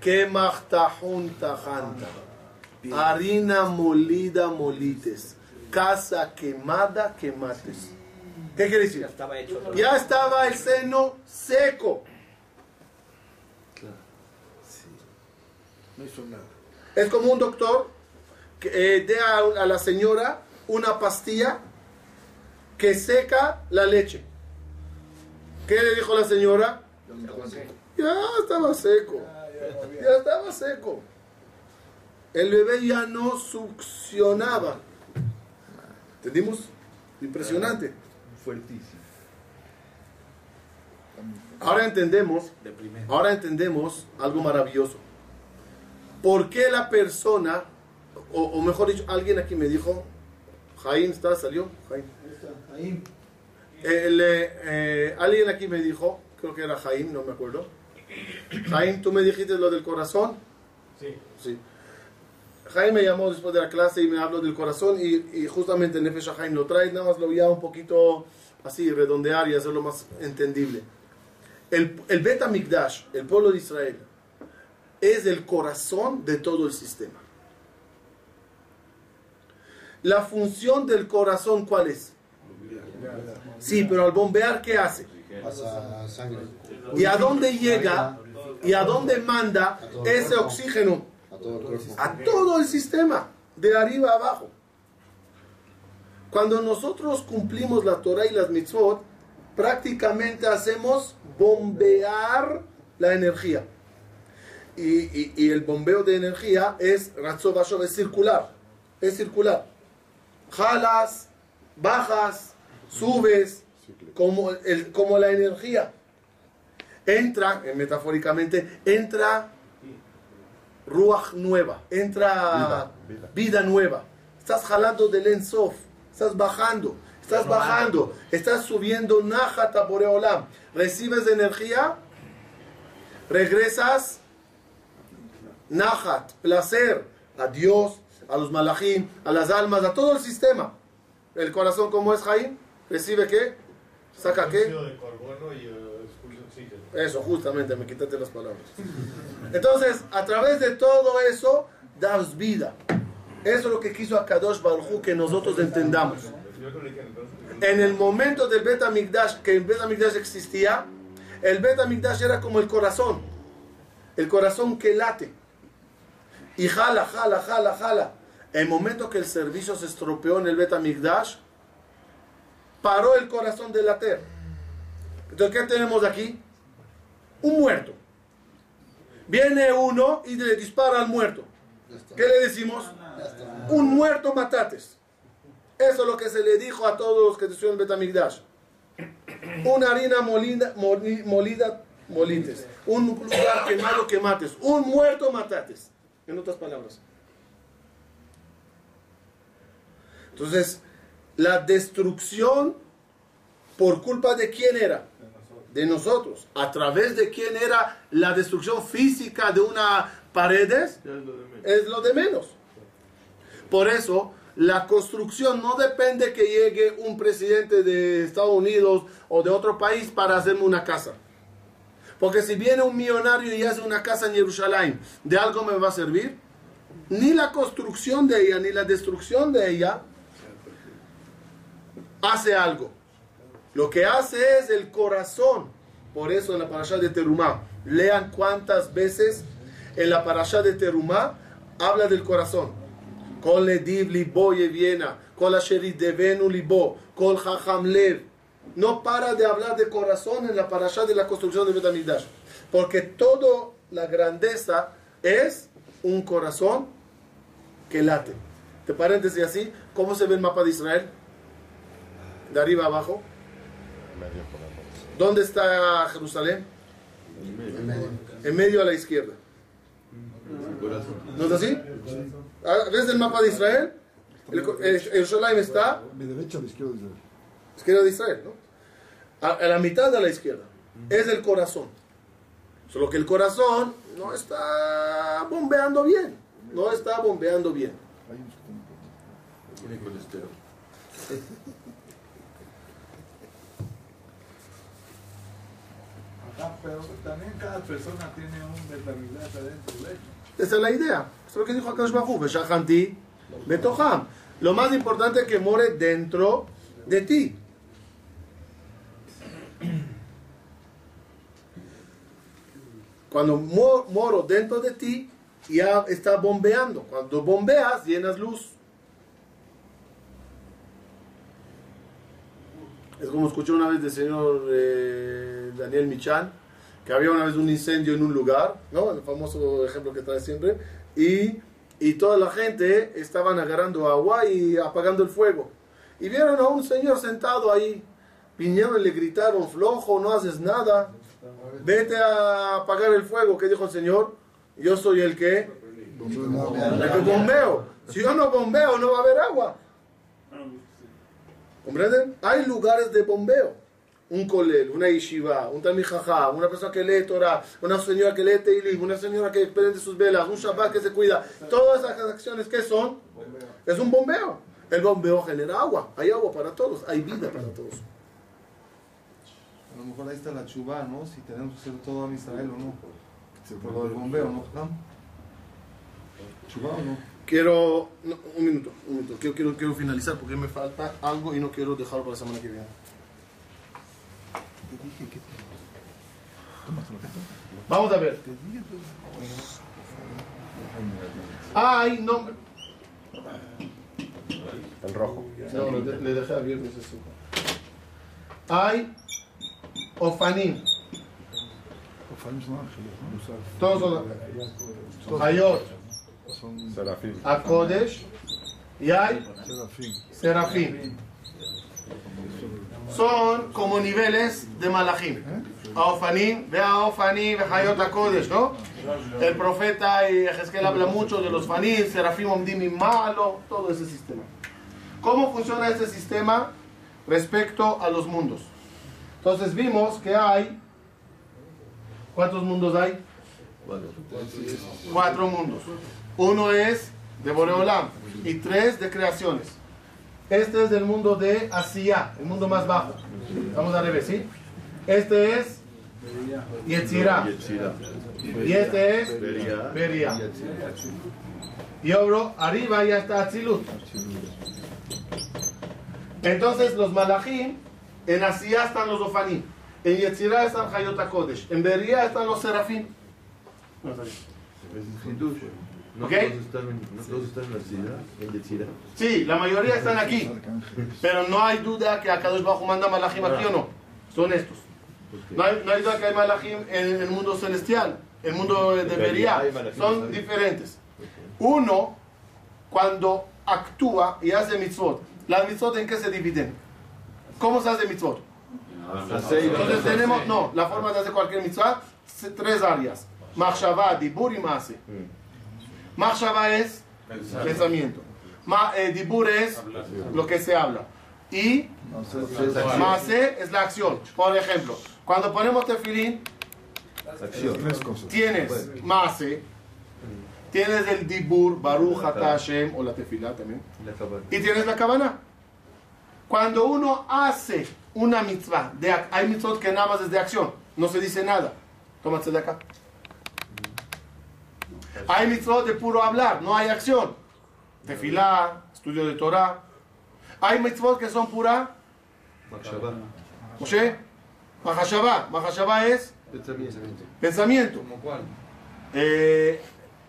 que mahtajun tajanta, harina molida molites, casa quemada quemates. ¿Qué quiere decir? Ya estaba hecho. todo. Ya estaba el seno seco. No hizo nada. Es como un doctor que eh, dé a, a la señora una pastilla que seca la leche. ¿Qué le dijo la señora? Ya estaba seco. Ya estaba seco. El bebé ya no succionaba. ¿Entendimos? Impresionante. Fuertísimo. Ahora entendemos, Deprimente. ahora entendemos algo maravilloso. ¿Por qué la persona, o, o mejor dicho, alguien aquí me dijo, Jaime está, salió. El, eh, eh, alguien aquí me dijo, creo que era Jaime, no me acuerdo. Jaime, tú me dijiste lo del corazón. Sí. Sí. Jaime me llamó después de la clase y me habló del corazón y, y justamente Nefesh Jaime lo trae, nada más lo voy a un poquito así, redondear y hacerlo más entendible. El, el Beta Mikdash, el pueblo de Israel, es el corazón de todo el sistema. La función del corazón, ¿cuál es? Sí, pero al bombear, ¿qué hace? Pasa sangre. ¿Y a dónde llega? ¿Y a dónde manda ese oxígeno? A todo el cuerpo. A todo el sistema, de arriba a abajo. Cuando nosotros cumplimos la Torah y las mitzvot, prácticamente hacemos bombear la energía. Y, y- y el bombeo de energía es ratzobashov, es circular. Es circular. Jalas, bajas, subes, como, el, como la energía. Entra, eh, metafóricamente, entra ruach nueva, entra Vida, vida, nueva. Estás jalando del ensof, estás bajando, estás bajando, estás subiendo Najata Boreolam. Recibes energía, regresas Nahat, placer, a Dios, a los malachim, a las almas, a todo el sistema. El corazón, como es Jaim? ¿Recibe qué? ¿Saca qué? de carbono y eh, expulsa oxígeno. Eso, justamente, me quitaste las palabras. Entonces, a través de todo eso, das vida. Eso es lo que quiso Akadosh Baruj que nosotros entendamos. En el momento del Bet que el Bet HaMikdash existía, el Bet era como el corazón. El corazón que late. Y jala, jala, jala, jala. El momento que el servicio se estropeó en el Bet paró el corazón de later. Entonces, ¿qué tenemos aquí? Un muerto. Viene uno y le dispara al muerto. ¿Qué le decimos? Un muerto matates. Eso es lo que se le dijo a todos los que estuvieron en Betamigdash. Una harina molida, moli- molida, molites. Un lugar quemado que mates. Un muerto matates. En otras palabras. Entonces, la destrucción por culpa de quién era? De nosotros. A través de quién era la destrucción física de una paredes es lo de menos. Por eso, la construcción no depende que llegue un presidente de Estados Unidos o de otro país para hacerme una casa. Porque si viene un millonario y hace una casa en Jerusalén, ¿de algo me va a servir? Ni la construcción de ella, ni la destrucción de ella hace algo. Lo que hace es el corazón. Por eso en la parasha de Terumá, lean cuántas veces en la parasha de Terumá habla del corazón. Kol lediv libo yeviena, kol devenu libo, kol jajam lev. No para de hablar de corazón en la parasha de la construcción de Betamigdash. Porque toda la grandeza es un corazón que late. ¿Te paréntesis así? ¿Cómo se ve el mapa de Israel? De arriba a ¿Dónde está Jerusalén? En medio a la izquierda. ¿No es así? Ah, ¿Ves el mapa de Israel? El, el, Jerusalén está De derecha a la izquierda. dice. izquierda de Israel, ¿no? A, a la mitad de la izquierda. Es el corazón. Solo que el corazón no está bombeando bien. No está bombeando bien. Tiene colesterol. pero también cada persona tiene un Betamigdash adentro de él. Esa es la idea. Eso es lo que dijo Akash Bajú. Beshahanti, Betoham. Lo más importante es que more dentro de ti. Cuando mo- moro dentro de ti, ya está bombeando. Cuando bombeas, llenas luz. Es como escuché una vez del señor eh, Daniel Michan, que había una vez un incendio en un lugar, ¿no? El famoso ejemplo que trae siempre, y, y toda la gente estaban agarrando agua y apagando el fuego. Y vieron a un señor sentado ahí. Vinieron y le gritaron, flojo, no haces nada. Vete a apagar el fuego. ¿Qué dijo el señor? Yo soy el que, el que bombeo. Si yo no bombeo, no va a haber agua. ¿Comprenden? Hay lugares de bombeo. Un colel, una yeshiva, un tamijajá, una persona que lee Torah, una señora que lee Teilim, una señora que prende sus velas, un Shabbat que se cuida. Todas esas acciones, ¿qué son? Es un bombeo. El bombeo genera agua. Hay agua para todos. Hay vida para todos. A lo mejor ahí está la chuba, ¿no? Si tenemos que hacer todo a Israel o no. Por lo del bombeo, ¿no? ¿Chuba o no? Quiero. no, un minuto, un minuto. Quiero, quiero, quiero finalizar porque me falta algo y no quiero dejarlo para la semana que viene. Vamos a ver. Hay nombre. El rojo. No, le, dejé abierto ese suco. Hay Ofanim. Ofanim son ángeles, ¿no? Todos son Hayot, Serafín. Akodesh y hay Serafín. Serafín. Son como niveles de Malachim. Aofanim, ve Aofanim, ve Hayot Akodesh, ¿no? El profeta y Ezequiel habla mucho de los Fanim, Serafim, Omdim y Malo, todo ese sistema. ¿Cómo funciona este sistema respecto a los mundos? Entonces vimos que hay. ¿Cuántos mundos hay? Cuatro mundos. Uno es de Boreolam y tres de creaciones. Este es del mundo de Asia, el mundo más bajo. Vamos al revés, ¿sí? Este es Yetzirah. Y este es Beria. Y obro, arriba ya está Atzilut. Entonces los malachim, en Asia están los Ofanim, en Yetzirah están Hayot en Beria están los Serafim. ¿No ¿Ok? todos están en, la ciudad? Sí, la mayoría están aquí, pero no hay duda que Akadosh Bajo manda malachim aquí o no. Son estos. No hay, no hay duda que hay malachim en el mundo celestial, el mundo de Beria Beria. hay malachim, Son diferentes. Uno, cuando actúa y hace mitzvot. ¿Las mitzvot en qué se dividen? ¿Cómo se hace mitzvot? Entonces tenemos, no, la forma de hacer cualquier mitzvah, se- tres áreas. Machshavah, Dibur y Maase. Machshavah es pensamiento. Ma- eh, Dibur es lo que se habla. Y Maase es la acción. Por ejemplo, cuando ponemos tefilín, tienes Maase, tienes el Dibur, Baruch, Ata Hashem, o la tefilá también. Y tienes la cabana. Cuando uno hace una mitzvah, de, hay mitzvot que nada más es de acción, no se dice nada. Tómate de acá. Hay mitzvot de puro hablar, no hay acción. Tefilá, estudio de Torah. Hay mitzvot que son pura. Moshe, Mahashabah. Mahashabah es Pensamiento. pensamiento. ¿Como cuál? Eh,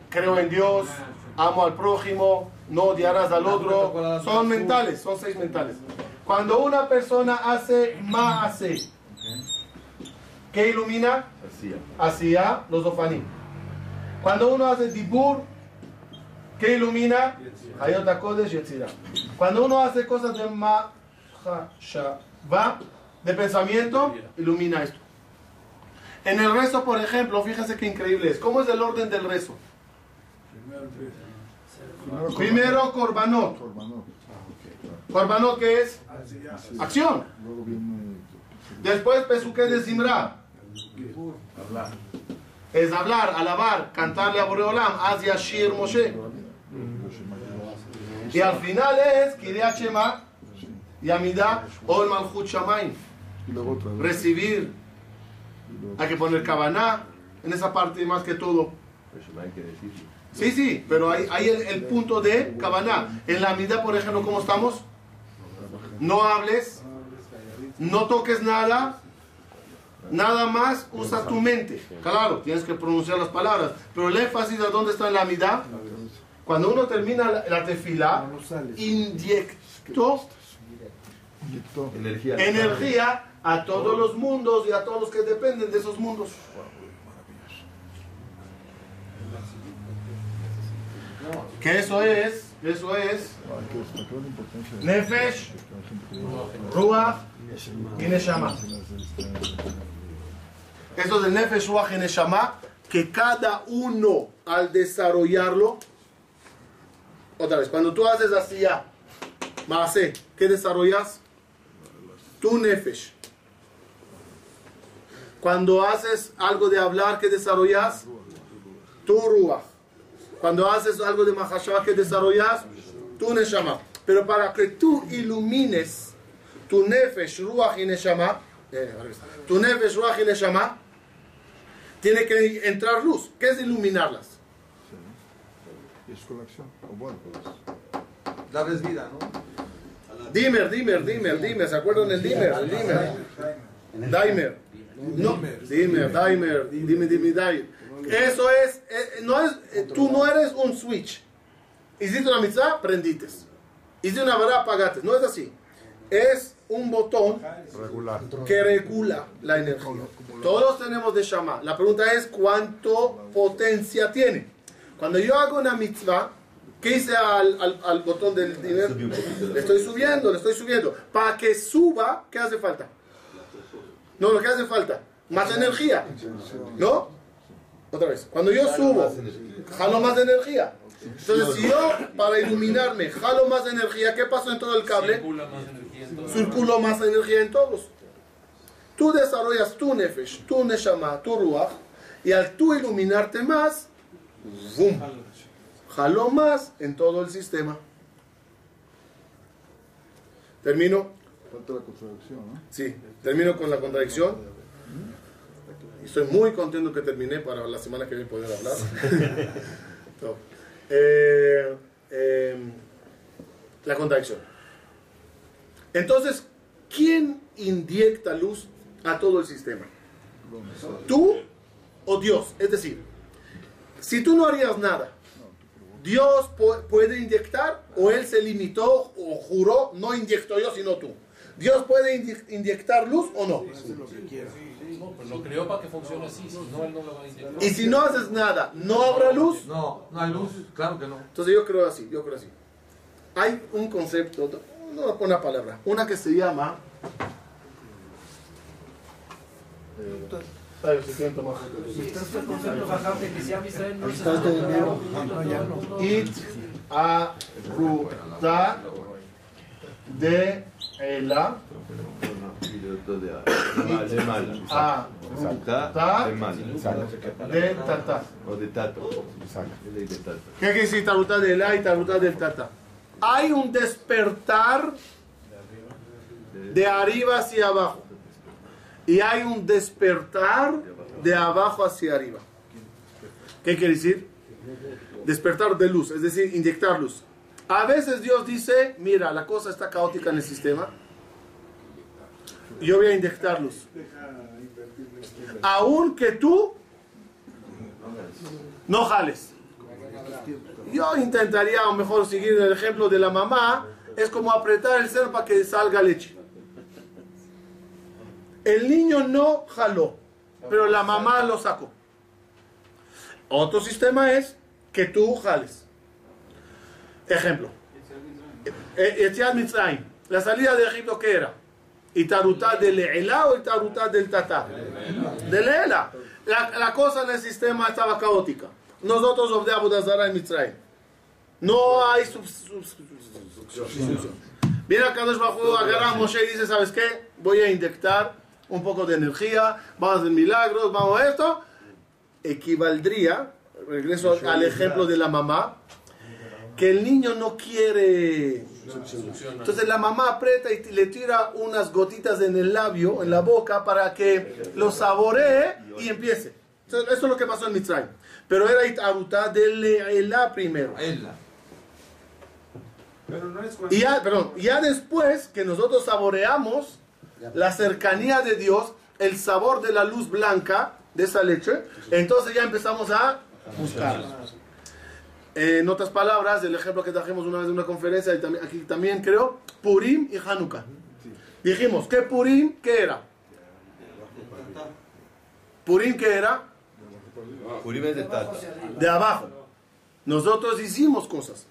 creo en Dios, amo al prójimo, no odiarás al otro. Son mentales, son seis mentales. Cuando una persona hace hace ¿qué ilumina? Hacía. Hacia los ofanim. Cuando uno hace dibur, ¿qué ilumina? Hayot HaKodesh Yetzirah. Cuando uno hace cosas de mahashavah, de pensamiento, ilumina esto. En el rezo, por ejemplo, fíjense qué increíble es. ¿Cómo es el orden del rezo? Primero. Corbanot. Korbanot, ¿qué es? Acción. Después, pesuque de simra. Es hablar, alabar, cantarle a Boreolam, Az Yashir Moshe. Y al final es Kiryat Shema, Yamida, Ol Malchut. Y vez. Recibir. Hay que poner Kabaná en esa parte más que todo. Sí, sí, pero hay, hay el, el punto de Kabaná. En la mitad, por ejemplo, ¿cómo estamos? No hables, no toques nada, nada más usa tu mente. Claro, tienes que pronunciar las palabras, pero el énfasis de dónde está en la mitad. Cuando uno termina la, la tefila, inyectó. Energía. energía a todos los mundos y a todos los que dependen de esos mundos. Que eso es, eso es Nefesh, Ruach y Neshama. Que- Eso de Nefesh, Ruach que cada uno al desarrollarlo, otra vez, cuando tú haces así ya, Maase, ¿qué desarrollas? Tu Nefesh. Cuando haces algo de hablar, ¿qué desarrollas? Tu Ruach. Cuando haces algo de Mahashah, ¿qué desarrollas? Tu Neshama. Pero para que tú ilumines tu Nefesh, Ruach y Neshama, eh, tu Nefesh, Ruach y Neshama, tiene que entrar luz. ¿Qué es iluminarlas? Y es con la acción. O bueno, pues. Darles vida, ¿no? Dimer, Dimer, Dimer, Dimer. ¿Se acuerdan del Dimer? El Dimer. Dimer. No, dime, Daimer, dime, dime, Daimer. Eso es, eh, no es, eh, tú no eres un switch. Hiciste una mitzvah, prendites. Hiciste una verdad, apagaste. No es así. Es un botón Regular. que regula la energía. Todos tenemos de Shama. La pregunta es cuánto potencia tiene. Cuando yo hago una mitzvah, ¿qué hice al, al- al botón del dinero? Le estoy subiendo, le estoy subiendo. Para que suba, ¿qué hace falta? No, lo que hace falta, más energía. ¿No? Otra vez. Cuando yo subo, jalo más energía. Entonces, si yo, para iluminarme, jalo más energía, ¿qué pasó en todo el cable? Circula más energía en todo. circuló más energía en todos. Tú desarrollas tu nefesh, tu neshama, tu ruach, y al tú iluminarte más, ¡vum! jaló más en todo el sistema. Termino, Falta la contradicción, ¿no? sí, termino con la contradicción. Y estoy muy contento que terminé para la semana que viene poder hablar. Eh, eh, la contradicción. Entonces, ¿quién inyecta luz a todo el sistema? ¿Tú o Dios? Es decir, si tú no harías nada, ¿Dios pu- puede inyectar o Él se limitó o juró, no inyecto yo, sino tú? ¿Dios puede inye- inyectar luz o no? No, pues lo creó para que funcione así, si no, él no lo va a inyectar. Y si no haces nada, ¿no habrá luz? No, no hay luz, claro que no. Entonces yo creo así, yo creo así. Hay un concepto, no una palabra, una que se llama... Eh, ay, si quieren de de mala. aruta De mala. de tata. O de tato. ¿Qué quiere decir taruta de ela y taruta del tata? Hay un despertar de arriba hacia abajo. Y hay un despertar de abajo hacia arriba. ¿Qué quiere decir? Despertar de luz, es decir, inyectar luz. A veces Dios dice, mira, la cosa está caótica en el sistema. Yo voy a inyectar luz. Aunque tú no jales. Yo intentaría, lo mejor, seguir el ejemplo de la mamá. Es como apretar el cerdo para que salga leche. El niño no jaló, pero la mamá lo sacó. Otro sistema es que tú jales. Ejemplo. Etiad Mitzrayim. La salida de Egipto, ¿qué era? ¿Itarutá del Le'ela o Itarutá del Tatá? De Le'ela. La, la cosa en el sistema estaba caótica. Nosotros obdeamos de Zara en Mitzrayim. No hay sustitución. Viene acá Kadosh Baruj Hu, agarra a Moshe y dice, ¿sabes qué? Voy a inyectar un poco de energía, vamos a hacer milagros, vamos a esto. Equivaldría, regreso al ejemplo de la mamá, que el niño no quiere... Entonces la mamá aprieta y le tira unas gotitas en el labio, en la boca, para que lo saboree y empiece. Entonces, eso es lo que pasó en Mitzrayim. Pero era Itaruta del Le'ela primero. Pero no es cuando... Y ya, perdón, ya después que nosotros saboreamos la cercanía de Dios, el sabor de la luz blanca de esa leche, entonces ya empezamos a buscar. Eh, en otras palabras, el ejemplo que trajimos una vez en una conferencia, y también, aquí también creo, Purim y Hanukkah. Dijimos, ¿qué Purim? ¿Qué era? Purim, ¿qué era? Purim es de tato. De abajo. Nosotros hicimos cosas.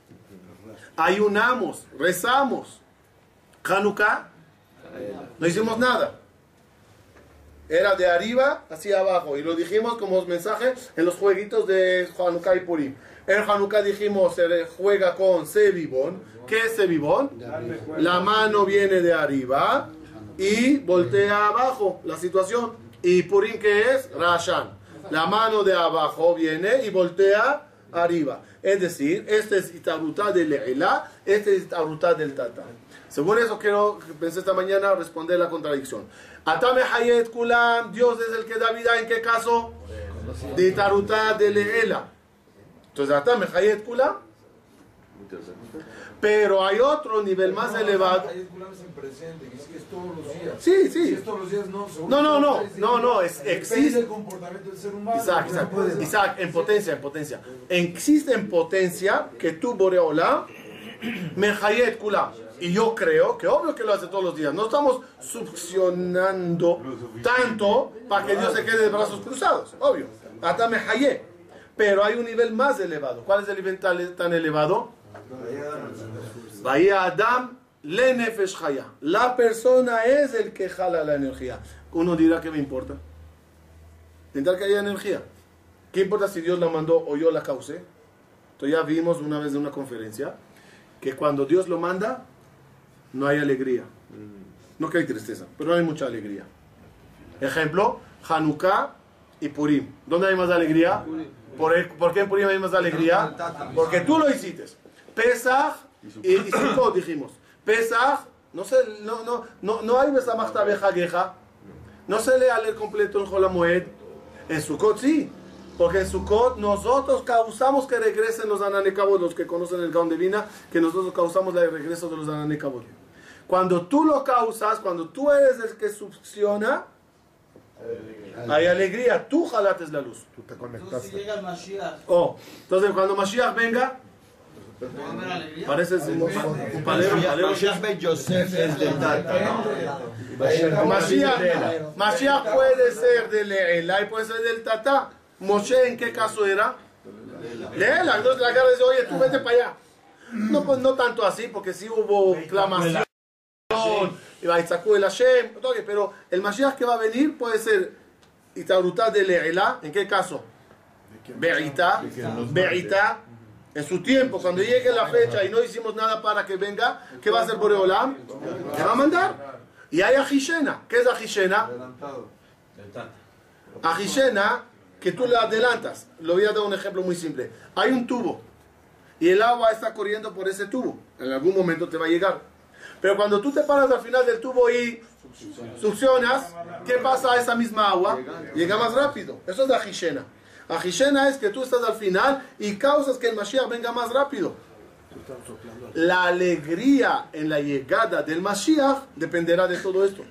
Ayunamos, rezamos. Hanukkah, no hicimos nada. Era de arriba hacia abajo. Y lo dijimos como mensaje en los jueguitos de Hanukkah y Purim. En Hanukkah dijimos, se juega con Sebibón. ¿Qué es Sebibón? La mano viene de arriba y voltea abajo la situación. ¿Y Purim qué es? Rashan. La mano de abajo viene y voltea arriba. Es decir, este es Itaruta del Le'ela, este es Itaruta del Tata. Según eso quiero, pensé esta mañana, responder la contradicción. Atame Hayet Kulam, Dios es el que da vida, ¿en qué caso? De Itaruta del Le'ela. Entonces, Atame Hayet Kulam. Pero hay otro nivel más elevado. Ahí es Gulam es en presente, que si es todos los días. Sí, sí. Si es todos los días, no. No, no, no, no, no, es- existe- del comportamiento del ser humano. Isaac, Isaac, Isaac, en potencia, en potencia. Existe en potencia que tú, Boreola, Mejayet Kula. Y yo creo que obvio que lo hace todos los días. No estamos succionando tanto para que Dios se quede de brazos cruzados. Obvio. Hasta Mejayet. Pero hay un nivel más elevado. ¿Cuál es el nivel tan, elevado? Bahía Adam le nefesh haya. La persona es el que jala la energía. Uno dirá que me importa. Intentar que haya energía. ¿Qué importa si Dios la mandó o yo la causé? Entonces ya vimos una vez en una conferencia que cuando Dios lo manda, no hay alegría. No que hay tristeza, pero no hay mucha alegría. Ejemplo, Hanukkah y Purim. ¿Dónde hay más alegría? ¿Por, por qué en Purim hay más alegría? Porque tú lo hiciste. Pesach y, y Sukkot dijimos. Pesach, no, se, no, no, no, no hay Besamach Tabeja Geja. No se lee al completo en Jolamoed. En Sukkot sí. Porque en Sukkot nosotros causamos que regresen los Ananekabot, los que conocen el Gaon de Vina, que nosotros causamos el regreso de los Ananekabot. Cuando tú lo causas, cuando tú eres el que succiona, hay alegría. Tú jalates la luz. Tú te si conectaste. llega Mashiach, Oh, entonces cuando Mashiach venga, parece un, un palero. Mashiach ben Yosef es del Tata, Mashiach puede ser de Leela y puede ser del Tata. Moshe, ¿en qué caso era? Leela. Entonces la cara dice, oye, tú vete para allá. No, pues no tanto así, porque sí hubo clamación. Y va el Hashem, pero el Mashiach que va a venir puede ser Itaruta de Leela. ¿En qué caso? Be'ita, Be'ita, en su tiempo, cuando llegue la fecha y no hicimos nada para que venga, ¿qué va a hacer Boreolam? Le va a mandar. Y hay Ajishena. ¿Qué es Ajishena? Adelantado. Ajishena, que tú le adelantas. Lo voy a dar un ejemplo muy simple. Hay un tubo y el agua está corriendo por ese tubo. En algún momento te va a llegar. Pero cuando tú te paras al final del tubo y succionas, ¿qué pasa a esa misma agua? Llega más rápido. Eso es Ajishena. Ajishena es que tú estás al final y causas que el Mashiach venga más rápido. La alegría en la llegada del Mashiach dependerá de todo esto.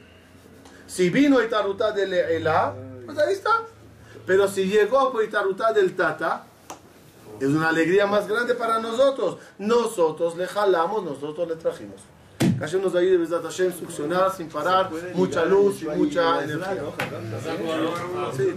Si vino Itaruta del Elá, pues ahí está. Pero si llegó por Itaruta del Tata, es una alegría más grande para nosotros. Nosotros le jalamos, nosotros le trajimos. Casi nos ahí de Besat Hashem succionar sin parar, mucha luz y mucha energía. Sí.